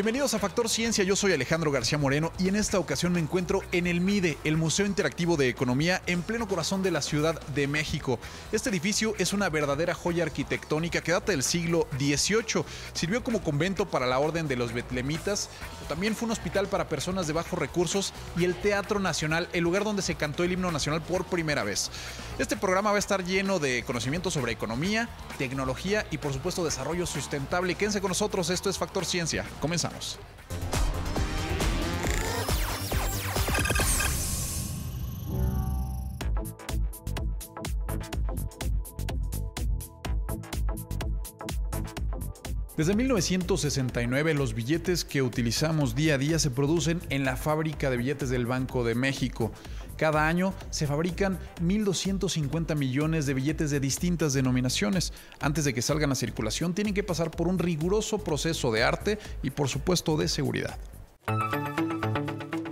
Bienvenidos a Factor Ciencia, yo soy Alejandro García Moreno y en esta ocasión me encuentro en el MIDE, el Museo Interactivo de Economía, en pleno corazón de la Ciudad de México. Este edificio es una verdadera joya arquitectónica que data del siglo XVIII. Sirvió como convento para la Orden de los Betlemitas, también fue un hospital para personas de bajos recursos y el Teatro Nacional, el lugar donde se cantó el himno nacional por primera vez. Este programa va a estar lleno de conocimientos sobre economía, tecnología y por supuesto desarrollo sustentable. Quédense con nosotros, esto es Factor Ciencia. Comenzamos. Desde 1969 los billetes que utilizamos día a día se producen en la fábrica de billetes del Banco de México. Cada año se fabrican 1.250 millones de billetes de distintas denominaciones. Antes de que salgan a circulación tienen que pasar por un riguroso proceso de arte y por supuesto de seguridad.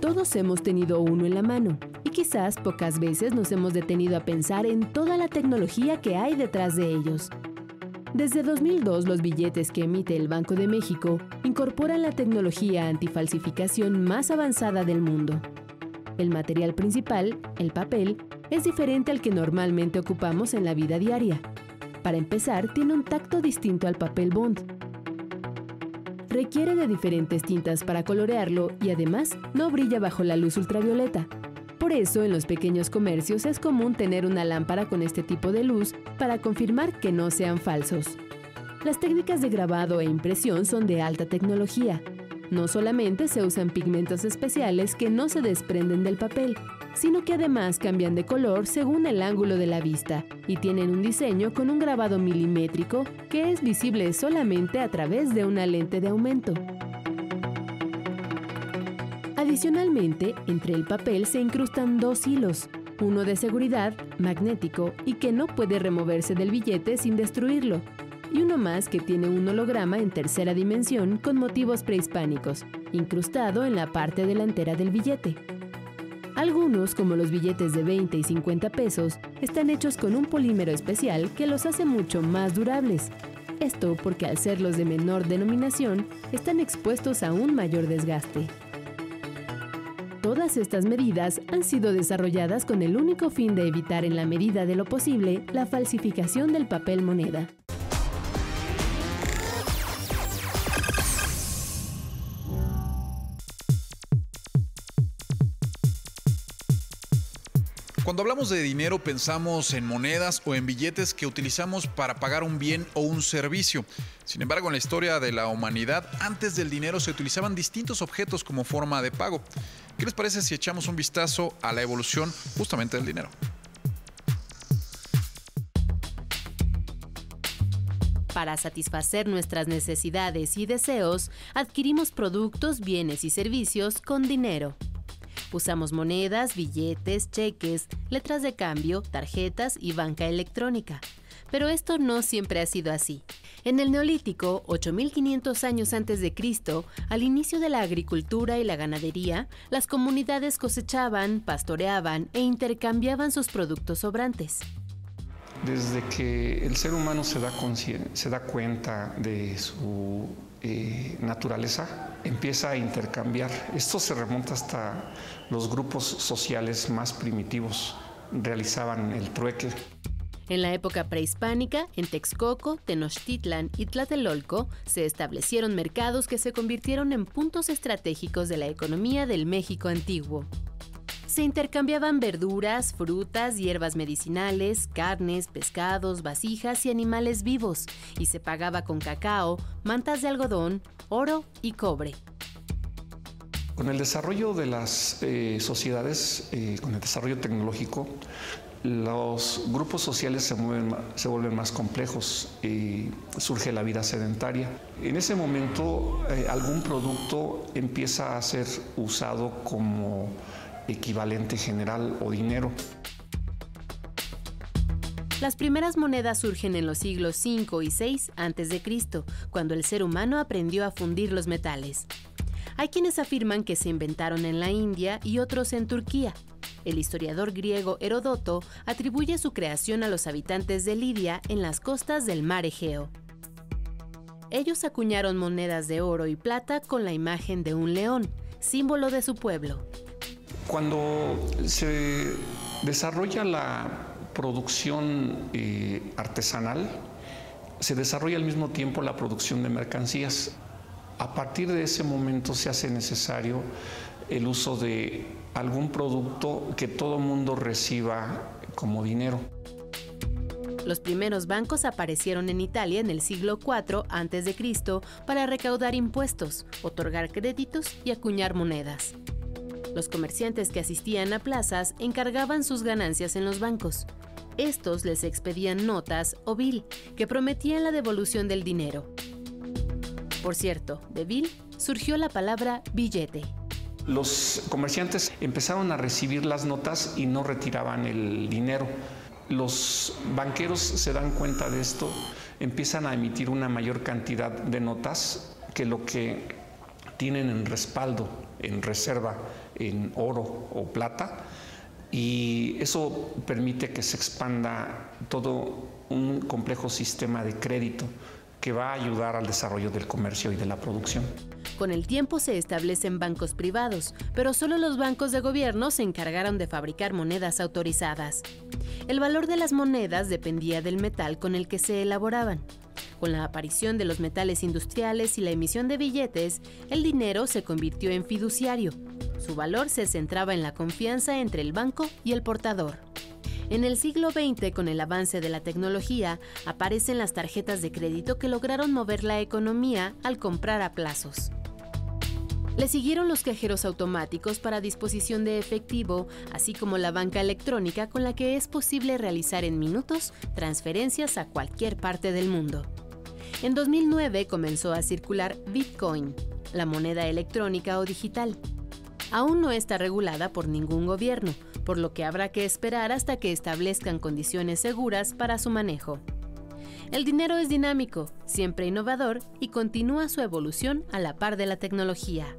Todos hemos tenido uno en la mano y quizás pocas veces nos hemos detenido a pensar en toda la tecnología que hay detrás de ellos. Desde 2002, los billetes que emite el Banco de México incorporan la tecnología antifalsificación más avanzada del mundo. El material principal, el papel, es diferente al que normalmente ocupamos en la vida diaria. Para empezar, tiene un tacto distinto al papel bond. Requiere de diferentes tintas para colorearlo y además no brilla bajo la luz ultravioleta, por eso, en los pequeños comercios es común tener una lámpara con este tipo de luz para confirmar que no sean falsos. Las técnicas de grabado e impresión son de alta tecnología. No solamente se usan pigmentos especiales que no se desprenden del papel, sino que además cambian de color según el ángulo de la vista y tienen un diseño con un grabado milimétrico que es visible solamente a través de una lente de aumento. Adicionalmente, entre el papel se incrustan dos hilos, uno de seguridad, magnético y que no puede removerse del billete sin destruirlo, y uno más que tiene un holograma en tercera dimensión con motivos prehispánicos, incrustado en la parte delantera del billete. Algunos, como los billetes de 20 y 50 pesos, están hechos con un polímero especial que los hace mucho más durables. Esto porque al ser los de menor denominación, están expuestos a un mayor desgaste. Todas estas medidas han sido desarrolladas con el único fin de evitar en la medida de lo posible la falsificación del papel moneda. Cuando hablamos de dinero pensamos en monedas o en billetes que utilizamos para pagar un bien o un servicio. Sin embargo, en la historia de la humanidad, antes del dinero se utilizaban distintos objetos como forma de pago. ¿Qué les parece si echamos un vistazo a la evolución justamente del dinero? Para satisfacer nuestras necesidades y deseos, adquirimos productos, bienes y servicios con dinero. Usamos monedas, billetes, cheques, letras de cambio, tarjetas y banca electrónica. Pero esto no siempre ha sido así. En el Neolítico, 8500 años antes de Cristo, al inicio de la agricultura y la ganadería, las comunidades cosechaban, pastoreaban e intercambiaban sus productos sobrantes. Desde que el ser humano se da, se da cuenta de su eh, naturaleza, empieza a intercambiar. Esto se remonta hasta los grupos sociales más primitivos, realizaban el trueque. En la época prehispánica, en Texcoco, Tenochtitlan y Tlatelolco se establecieron mercados que se convirtieron en puntos estratégicos de la economía del México antiguo. Se intercambiaban verduras, frutas, hierbas medicinales, carnes, pescados, vasijas y animales vivos, y se pagaba con cacao, mantas de algodón, oro y cobre. Con el desarrollo de las eh, sociedades, eh, con el desarrollo tecnológico, los grupos sociales se, mueven, se vuelven más complejos y surge la vida sedentaria. En ese momento eh, algún producto empieza a ser usado como equivalente general o dinero. Las primeras monedas surgen en los siglos 5 y 6 a.C., cuando el ser humano aprendió a fundir los metales. Hay quienes afirman que se inventaron en la India y otros en Turquía. El historiador griego Herodoto atribuye su creación a los habitantes de Lidia en las costas del mar Egeo. Ellos acuñaron monedas de oro y plata con la imagen de un león, símbolo de su pueblo. Cuando se desarrolla la producción eh, artesanal, se desarrolla al mismo tiempo la producción de mercancías. A partir de ese momento se hace necesario el uso de algún producto que todo mundo reciba como dinero. Los primeros bancos aparecieron en Italia en el siglo IV a.C. para recaudar impuestos, otorgar créditos y acuñar monedas. Los comerciantes que asistían a plazas encargaban sus ganancias en los bancos. Estos les expedían notas o bill que prometían la devolución del dinero. Por cierto, de bill surgió la palabra billete. Los comerciantes empezaron a recibir las notas y no retiraban el dinero. Los banqueros se dan cuenta de esto, empiezan a emitir una mayor cantidad de notas que lo que tienen en respaldo, en reserva, en oro o plata y eso permite que se expanda todo un complejo sistema de crédito que va a ayudar al desarrollo del comercio y de la producción. Con el tiempo se establecen bancos privados, pero solo los bancos de gobierno se encargaron de fabricar monedas autorizadas. El valor de las monedas dependía del metal con el que se elaboraban. Con la aparición de los metales industriales y la emisión de billetes, el dinero se convirtió en fiduciario, su valor se centraba en la confianza entre el banco y el portador. En el siglo XX, con el avance de la tecnología, aparecen las tarjetas de crédito que lograron mover la economía al comprar a plazos. Le siguieron los cajeros automáticos para disposición de efectivo, así como la banca electrónica con la que es posible realizar en minutos transferencias a cualquier parte del mundo. En 2009 comenzó a circular Bitcoin, la moneda electrónica o digital aún no está regulada por ningún gobierno, por lo que habrá que esperar hasta que establezcan condiciones seguras para su manejo. El dinero es dinámico, siempre innovador y continúa su evolución a la par de la tecnología.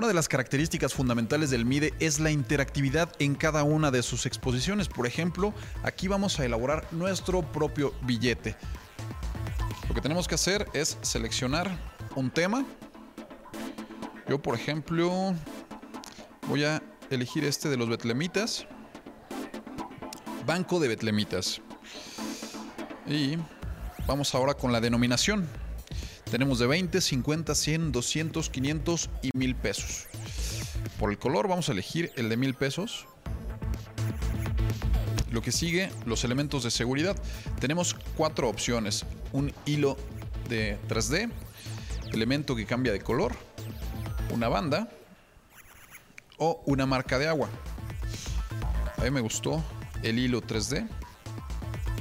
Una de las características fundamentales del MIDE es la interactividad en cada una de sus exposiciones. Por ejemplo, aquí vamos a elaborar nuestro propio billete. Lo que tenemos que hacer es seleccionar un tema. Yo, por ejemplo, voy a elegir este de los betlemitas. Banco de betlemitas. Y vamos ahora con la denominación. Tenemos de 20, 50, 100, 200, 500 y 1000 pesos. Por el color vamos a elegir el de 1000 pesos. Lo que sigue, los elementos de seguridad. Tenemos cuatro opciones. Un hilo de 3D, elemento que cambia de color, una banda o una marca de agua. A mí me gustó el hilo 3D.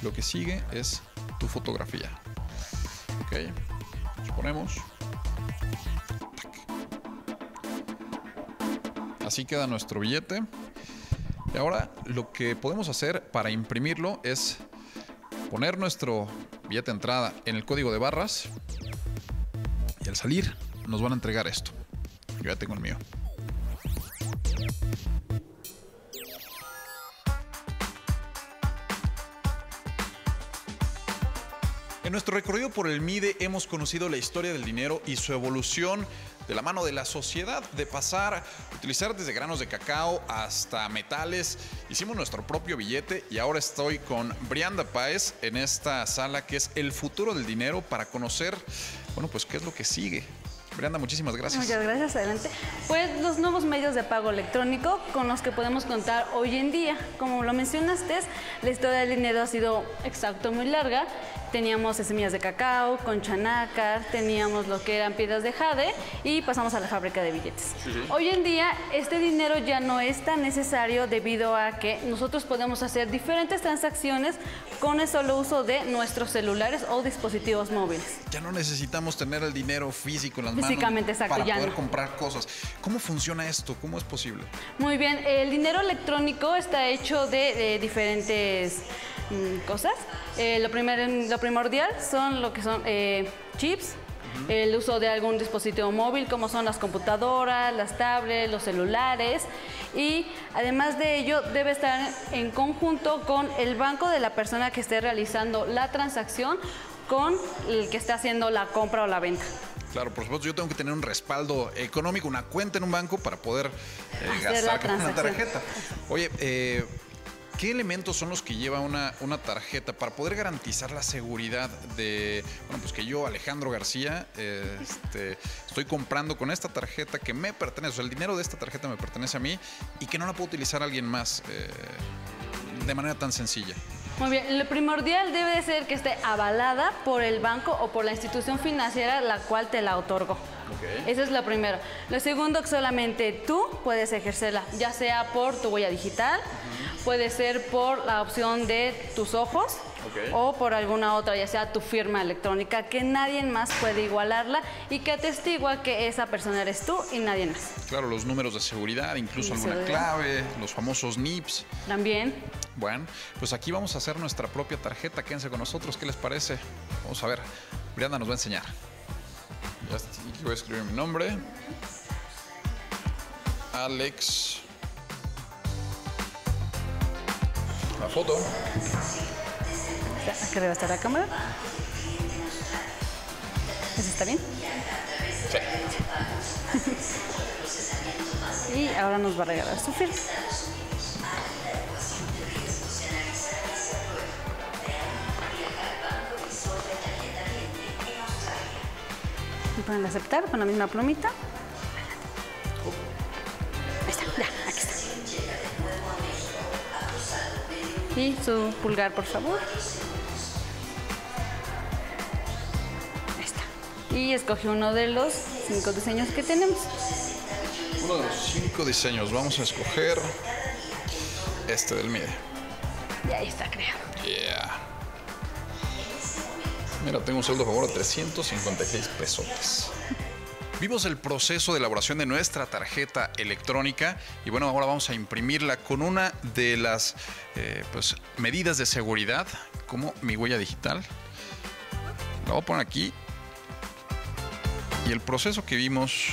Lo que sigue es tu fotografía. Okay ponemos. Así queda nuestro billete. Y ahora lo que podemos hacer para imprimirlo es poner nuestro billete de entrada en el código de barras y al salir nos van a entregar esto. Yo ya tengo el mío. En nuestro recorrido por el MIDE hemos conocido la historia del dinero y su evolución de la mano de la sociedad, de pasar a utilizar desde granos de cacao hasta metales. Hicimos nuestro propio billete y ahora estoy con Brianda Páez en esta sala que es el futuro del dinero para conocer, bueno, pues qué es lo que sigue. Brianda, muchísimas gracias. Muchas gracias, adelante. Pues los nuevos medios de pago electrónico con los que podemos contar hoy en día. Como lo mencionaste, la historia del dinero ha sido exacto muy larga teníamos semillas de cacao, concha nácar, teníamos lo que eran piedras de jade y pasamos a la fábrica de billetes. Hoy en día este dinero ya no es tan necesario debido a que nosotros podemos hacer diferentes transacciones con el solo uso de nuestros celulares o dispositivos móviles. Ya no necesitamos tener el dinero físico en las Físicamente, manos para poder comprar cosas. ¿Cómo funciona esto? ¿Cómo es posible? Muy bien, el dinero electrónico está hecho de diferentes Mm, cosas. Eh, lo, lo primordial son lo que son eh, chips, el uso de algún dispositivo móvil como son las computadoras, las tablets, los celulares y además de ello debe estar en conjunto con el banco de la persona que esté realizando la transacción con el que esté haciendo la compra o la venta. Claro, por supuesto, yo tengo que tener un respaldo económico, una cuenta en un banco para poder eh, gastar una tarjeta. Oye, eh, ¿Qué elementos son los que lleva una, una tarjeta para poder garantizar la seguridad de, bueno, pues que yo, Alejandro García, este, estoy comprando con esta tarjeta que me pertenece, o sea, el dinero de esta tarjeta me pertenece a mí y que no la puedo utilizar alguien más eh, de manera tan sencilla? Muy bien, lo primordial debe ser que esté avalada por el banco o por la institución financiera la cual te la otorgó. Eso es lo primero. Lo segundo, que solamente tú puedes ejercerla, ya sea por tu huella digital, puede ser por la opción de tus ojos o por alguna otra, ya sea tu firma electrónica, que nadie más puede igualarla y que atestigua que esa persona eres tú y nadie más. Claro, los números de seguridad, incluso alguna clave, los famosos NIPS. También. Bueno, pues aquí vamos a hacer nuestra propia tarjeta. Quédense con nosotros, ¿qué les parece? Vamos a ver. Brianda nos va a enseñar. Ya voy a escribir mi nombre. Alex. La foto. Aquí debe estar la cámara. ¿Eso está bien? Sí. y ahora nos va a regalar su firma. pueden aceptar con la misma plumita. Y su pulgar, por favor. Ahí está. Y escoge uno de los cinco diseños que tenemos. Uno de los cinco diseños. Vamos a escoger este del MIDE. Y ahí está creado. Yeah. Mira, tengo un saldo a favor de 356 pesos. Vimos el proceso de elaboración de nuestra tarjeta electrónica y bueno, ahora vamos a imprimirla con una de las eh, pues, medidas de seguridad como mi huella digital. La voy a poner aquí y el proceso que vimos...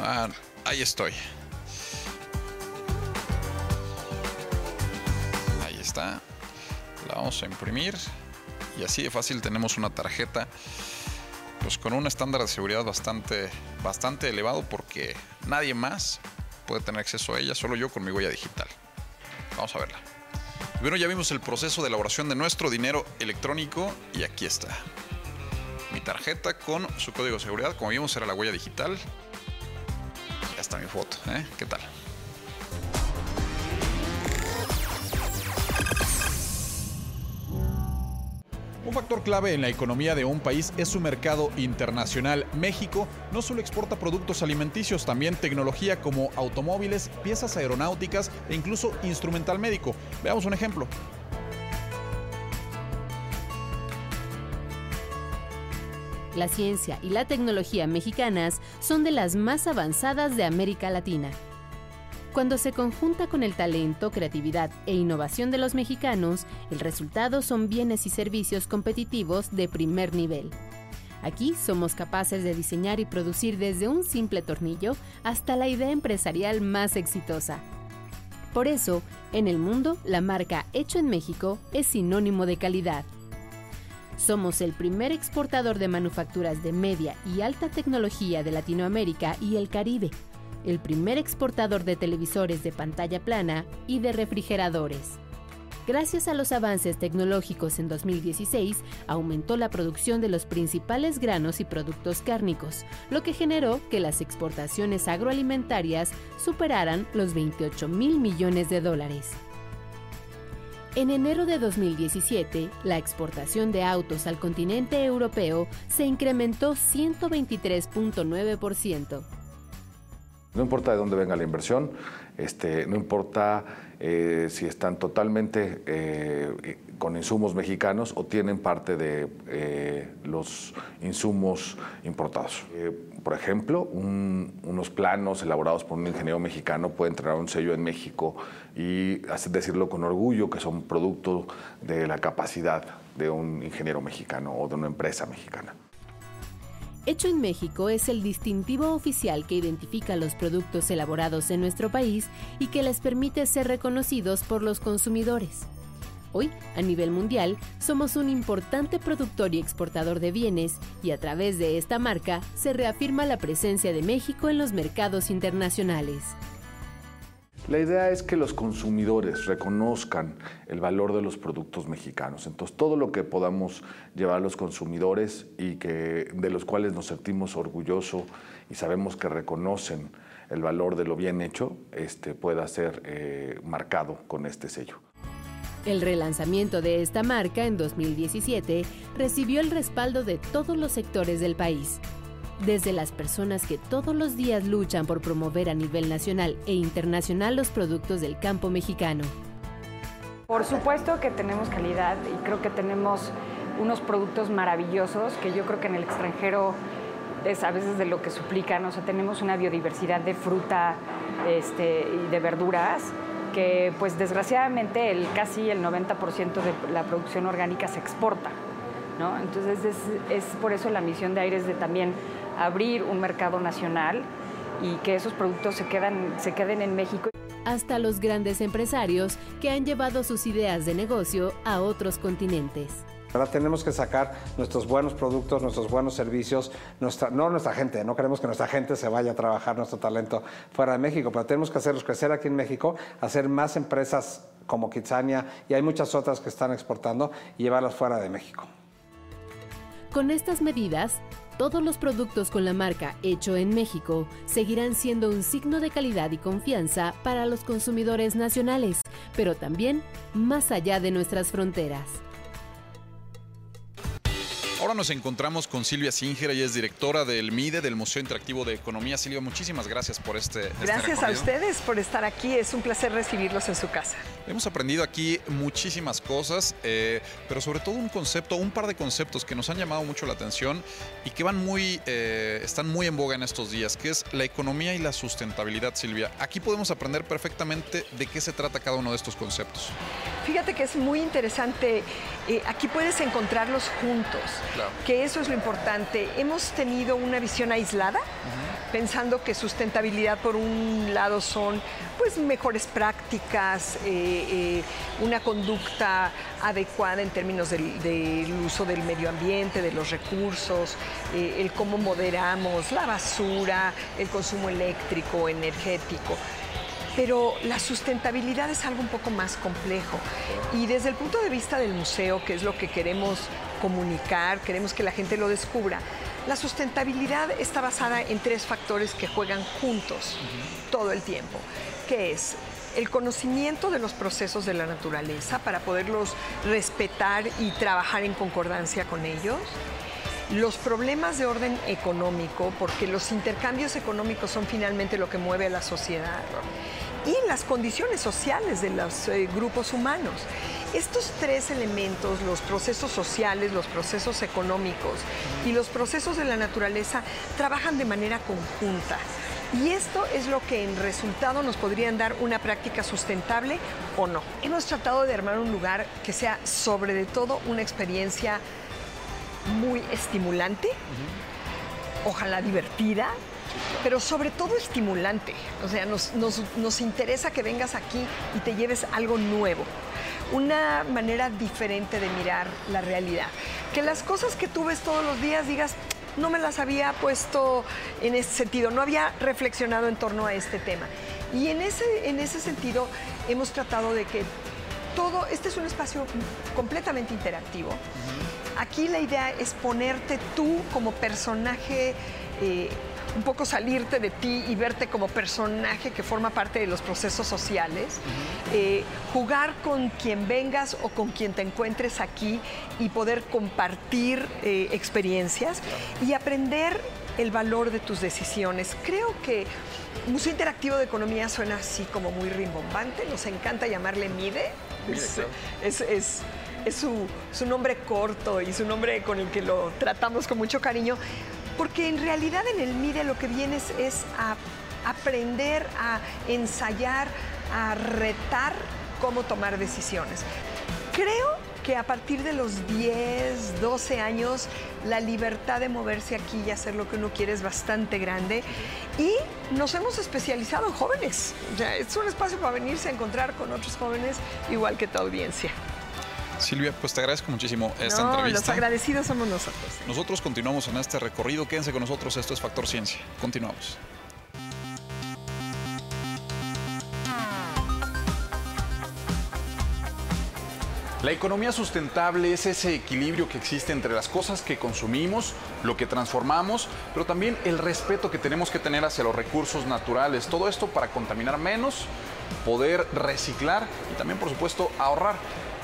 Ah, ahí estoy. Ahí está. La vamos a imprimir. Y así de fácil tenemos una tarjeta pues con un estándar de seguridad bastante, bastante elevado porque nadie más puede tener acceso a ella, solo yo con mi huella digital. Vamos a verla. Bueno, ya vimos el proceso de elaboración de nuestro dinero electrónico y aquí está. Mi tarjeta con su código de seguridad, como vimos era la huella digital. Ya está mi foto, ¿eh? ¿Qué tal? Un factor clave en la economía de un país es su mercado internacional. México no solo exporta productos alimenticios, también tecnología como automóviles, piezas aeronáuticas e incluso instrumental médico. Veamos un ejemplo. La ciencia y la tecnología mexicanas son de las más avanzadas de América Latina. Cuando se conjunta con el talento, creatividad e innovación de los mexicanos, el resultado son bienes y servicios competitivos de primer nivel. Aquí somos capaces de diseñar y producir desde un simple tornillo hasta la idea empresarial más exitosa. Por eso, en el mundo, la marca Hecho en México es sinónimo de calidad. Somos el primer exportador de manufacturas de media y alta tecnología de Latinoamérica y el Caribe. El primer exportador de televisores de pantalla plana y de refrigeradores. Gracias a los avances tecnológicos en 2016, aumentó la producción de los principales granos y productos cárnicos, lo que generó que las exportaciones agroalimentarias superaran los 28 mil millones de dólares. En enero de 2017, la exportación de autos al continente europeo se incrementó 123.9%. No importa de dónde venga la inversión, este, no importa eh, si están totalmente eh, con insumos mexicanos o tienen parte de eh, los insumos importados. por ejemplo, unos planos elaborados por un ingeniero mexicano pueden traer un sello en México y decirlo con orgullo que son producto de la capacidad de un ingeniero mexicano o de una empresa mexicana. Hecho en México es el distintivo oficial que identifica los productos elaborados en nuestro país y que les permite ser reconocidos por los consumidores. Hoy, a nivel mundial, somos un importante productor y exportador de bienes y a través de esta marca se reafirma la presencia de México en los mercados internacionales. La idea es que los consumidores reconozcan el valor de los productos mexicanos. Entonces, todo lo que podamos llevar a los consumidores y que, de los cuales nos sentimos orgullosos y sabemos que reconocen el valor de lo bien hecho, este, pueda ser eh, marcado con este sello. El relanzamiento de esta marca en 2017 recibió el respaldo de todos los sectores del país, desde las personas que todos los días luchan por promover a nivel nacional e internacional los productos del campo mexicano. Por supuesto que tenemos calidad y creo que tenemos unos productos maravillosos que yo creo que en el extranjero es a veces de lo que suplican, o sea, tenemos una biodiversidad de fruta este, y de verduras que pues desgraciadamente el, casi el 90% de la producción orgánica se exporta. ¿no? Entonces es, es por eso la misión de Aires de también abrir un mercado nacional y que esos productos se, quedan, se queden en México. Hasta los grandes empresarios que han llevado sus ideas de negocio a otros continentes. Ahora tenemos que sacar nuestros buenos productos, nuestros buenos servicios, nuestra, no nuestra gente, no queremos que nuestra gente se vaya a trabajar nuestro talento fuera de México, pero tenemos que hacerlos crecer aquí en México, hacer más empresas como Kitsania y hay muchas otras que están exportando y llevarlas fuera de México. Con estas medidas, todos los productos con la marca Hecho en México seguirán siendo un signo de calidad y confianza para los consumidores nacionales, pero también más allá de nuestras fronteras. Ahora nos encontramos con Silvia Singer, ella es directora del MIDE, del Museo Interactivo de Economía. Silvia, muchísimas gracias por este. este gracias a ustedes por estar aquí, es un placer recibirlos en su casa. Hemos aprendido aquí muchísimas cosas, eh, pero sobre todo un concepto, un par de conceptos que nos han llamado mucho la atención y que van muy, eh, están muy en boga en estos días, que es la economía y la sustentabilidad, Silvia. Aquí podemos aprender perfectamente de qué se trata cada uno de estos conceptos. Fíjate que es muy interesante, eh, aquí puedes encontrarlos juntos que eso es lo importante. Hemos tenido una visión aislada, pensando que sustentabilidad por un lado son pues mejores prácticas, eh, eh, una conducta adecuada en términos del, uso del medio ambiente, de los recursos, el cómo moderamos la basura, el consumo eléctrico, energético pero la sustentabilidad es algo un poco más complejo. Y desde el punto de vista del museo, que es lo que queremos comunicar, queremos que la gente lo descubra, la sustentabilidad está basada en tres factores que juegan juntos todo el tiempo, que es el conocimiento de los procesos de la naturaleza para poderlos respetar y trabajar en concordancia con ellos, los problemas de orden económico, porque los intercambios económicos son finalmente lo que mueve a la sociedad, y las condiciones sociales de los eh, grupos humanos. Estos tres elementos, los procesos sociales, los procesos económicos y los procesos de la naturaleza, trabajan de manera conjunta. Y esto es lo que en resultado nos podrían dar una práctica sustentable o no. Hemos tratado de armar un lugar que sea sobre todo una experiencia muy estimulante, ojalá divertida, pero sobre todo estimulante. O sea, nos, interesa que vengas aquí y te lleves algo nuevo. una manera diferente de mirar la realidad. Que las cosas que tú ves todos los días digas, no me las había puesto en ese sentido, no había reflexionado en torno a este tema. Y en ese, en ese sentido hemos tratado de que todo, este es un espacio completamente interactivo. Aquí la idea es ponerte tú como personaje eh, un poco salirte de ti y verte como personaje que forma parte de los procesos sociales, eh, jugar con quien vengas o con quien te encuentres aquí y poder compartir eh, experiencias y aprender el valor de tus decisiones. Creo que Museo Interactivo de Economía suena así como muy rimbombante, nos encanta llamarle MIDE. es, es, es su, su nombre corto y su nombre con el que lo tratamos con mucho cariño, porque en realidad en el MIDE lo que vienes es a aprender, a ensayar, a retar cómo tomar decisiones. Creo que a partir de los 10, 12 años, la libertad de moverse aquí y hacer lo que uno quiere es bastante grande. Y nos hemos especializado en jóvenes. es un espacio para venirse a encontrar con otros jóvenes, igual que tu audiencia. Silvia, pues te agradezco muchísimo esta no, entrevista. Los agradecidos somos nosotros. Nosotros continuamos en este recorrido. Quédense con nosotros. Esto es Factor Ciencia. Continuamos. La economía sustentable es ese equilibrio que existe entre las cosas que consumimos, lo que transformamos, pero también el respeto que tenemos que tener hacia los recursos naturales. Todo esto para contaminar menos, poder reciclar y también, por supuesto, ahorrar.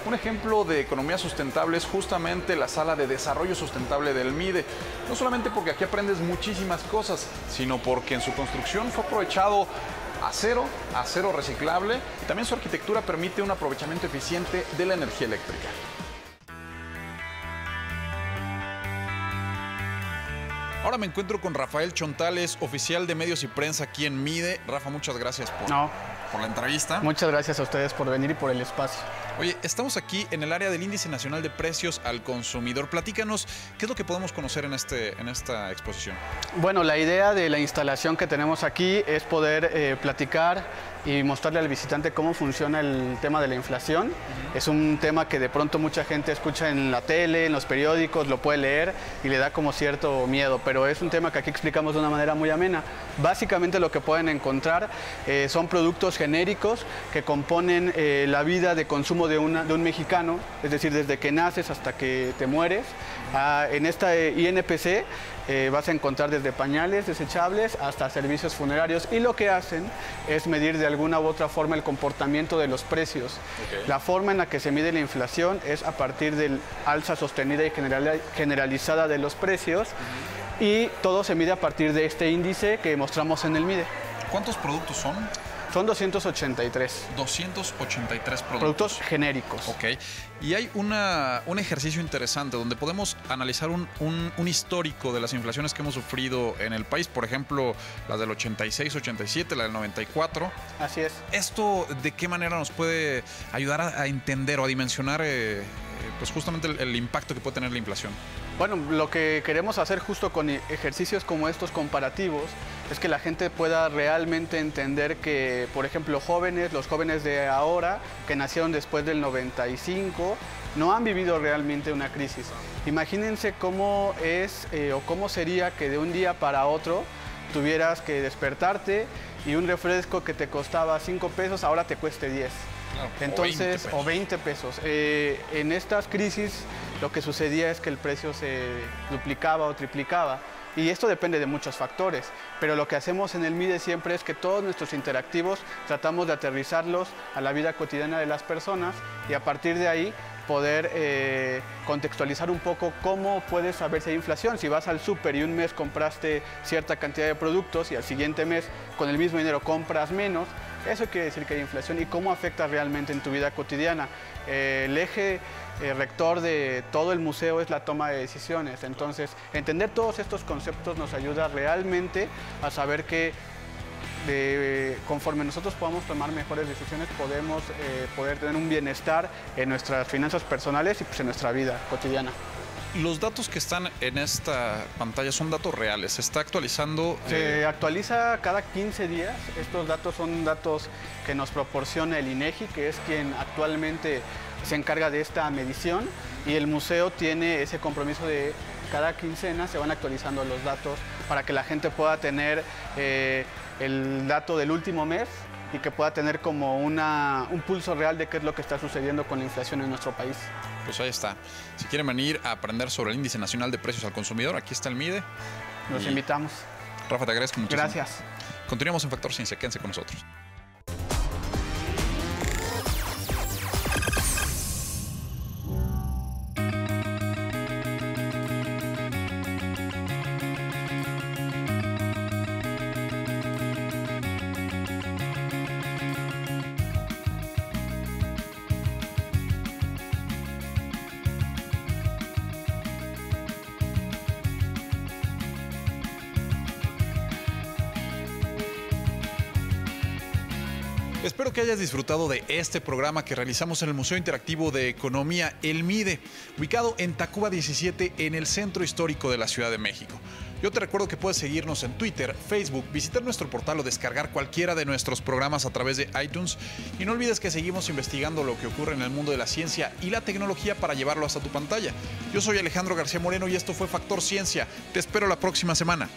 Un ejemplo de economía sustentable es justamente la sala de desarrollo sustentable del MIDE. No solamente porque aquí aprendes muchísimas cosas, sino porque en su construcción fue aprovechado acero, acero reciclable y también su arquitectura permite un aprovechamiento eficiente de la energía eléctrica. Ahora me encuentro con Rafael Chontales, oficial de medios y prensa aquí en MIDE. Rafa, muchas gracias por, no. por la entrevista. Muchas gracias a ustedes por venir y por el espacio. Oye, estamos aquí en el área del Índice Nacional de Precios al Consumidor. Platícanos, ¿qué es lo que podemos conocer en, este, en esta exposición? Bueno, la idea de la instalación que tenemos aquí es poder eh, platicar y mostrarle al visitante cómo funciona el tema de la inflación. Es un tema que de pronto mucha gente escucha en la tele, en los periódicos, lo puede leer y le da como cierto miedo, pero es un tema que aquí explicamos de una manera muy amena. Básicamente lo que pueden encontrar eh, son productos genéricos que componen eh, la vida de consumo de, una, de un mexicano, es decir, desde que naces hasta que te mueres. Ah, en esta eh, INPC eh, vas a encontrar desde pañales desechables hasta servicios funerarios y lo que hacen es medir de alguna u otra forma el comportamiento de los precios. La forma en la que se mide la inflación es a partir del alza sostenida y generalizada de los precios y todo se mide a partir de este índice que mostramos en el MIDE. ¿Cuántos productos son? Son 283. 283 productos. Productos genéricos. Ok. Y hay una, un ejercicio interesante donde podemos analizar un, un, histórico de las inflaciones que hemos sufrido en el país. Por ejemplo, la del 86, 87, la del 94. Así es. ¿Esto de qué manera nos puede ayudar a, entender o a dimensionar eh, pues justamente el, impacto que puede tener la inflación? Bueno, lo que queremos hacer justo con ejercicios como estos comparativos es que la gente pueda realmente entender que, por ejemplo, jóvenes, los jóvenes de ahora, que nacieron después del 95, no han vivido realmente una crisis. Imagínense cómo es eh, o cómo sería que de un día para otro tuvieras que despertarte y un refresco que te costaba 5 pesos ahora te cueste 10. Entonces, o 20 pesos. Eh, en estas crisis lo que sucedía es que el precio se duplicaba o triplicaba. Y esto depende de muchos factores, pero lo que hacemos en el MIDE siempre es que todos nuestros interactivos tratamos de aterrizarlos a la vida cotidiana de las personas y a partir de ahí poder eh, contextualizar un poco cómo puedes saber si hay inflación. Si vas al súper y un mes compraste cierta cantidad de productos y al siguiente mes con el mismo dinero compras menos, eso quiere decir que hay inflación y cómo afecta realmente en tu vida cotidiana. Eh, el eje eh, rector de todo el museo es la toma de decisiones. Entonces, entender todos estos conceptos nos ayuda realmente a saber que conforme nosotros podamos tomar mejores decisiones, podemos eh, poder tener un bienestar en nuestras finanzas personales y pues, en nuestra vida cotidiana. Los datos que están en esta pantalla son datos reales. ¿Se está actualizando? Se eh, actualiza cada 15 días. Estos datos son datos que nos proporciona el INEGI, que es quien actualmente se encarga de esta medición y el museo tiene ese compromiso de cada quincena se van actualizando los datos para que la gente pueda tener eh, el dato del último mes y que pueda tener como una, un pulso real de qué es lo que está sucediendo con la inflación en nuestro país. Pues ahí está. Si quieren venir a aprender sobre el Índice Nacional de Precios al Consumidor, aquí está el MIDE. Los invitamos. Rafa, te agradezco muchísimo. Gracias. Continuamos en Factor Ciencia. Quédense con nosotros. Disfrutado de este programa que realizamos en el Museo Interactivo de Economía, el MIDE, ubicado en Tacuba 17 en el centro histórico de la Ciudad de México. Yo te recuerdo que puedes seguirnos en Twitter, Facebook, visitar nuestro portal o descargar cualquiera de nuestros programas a través de iTunes. Y no olvides que seguimos investigando lo que ocurre en el mundo de la ciencia y la tecnología para llevarlo hasta tu pantalla. Yo soy Alejandro García Moreno y esto fue Factor Ciencia. Te espero la próxima semana.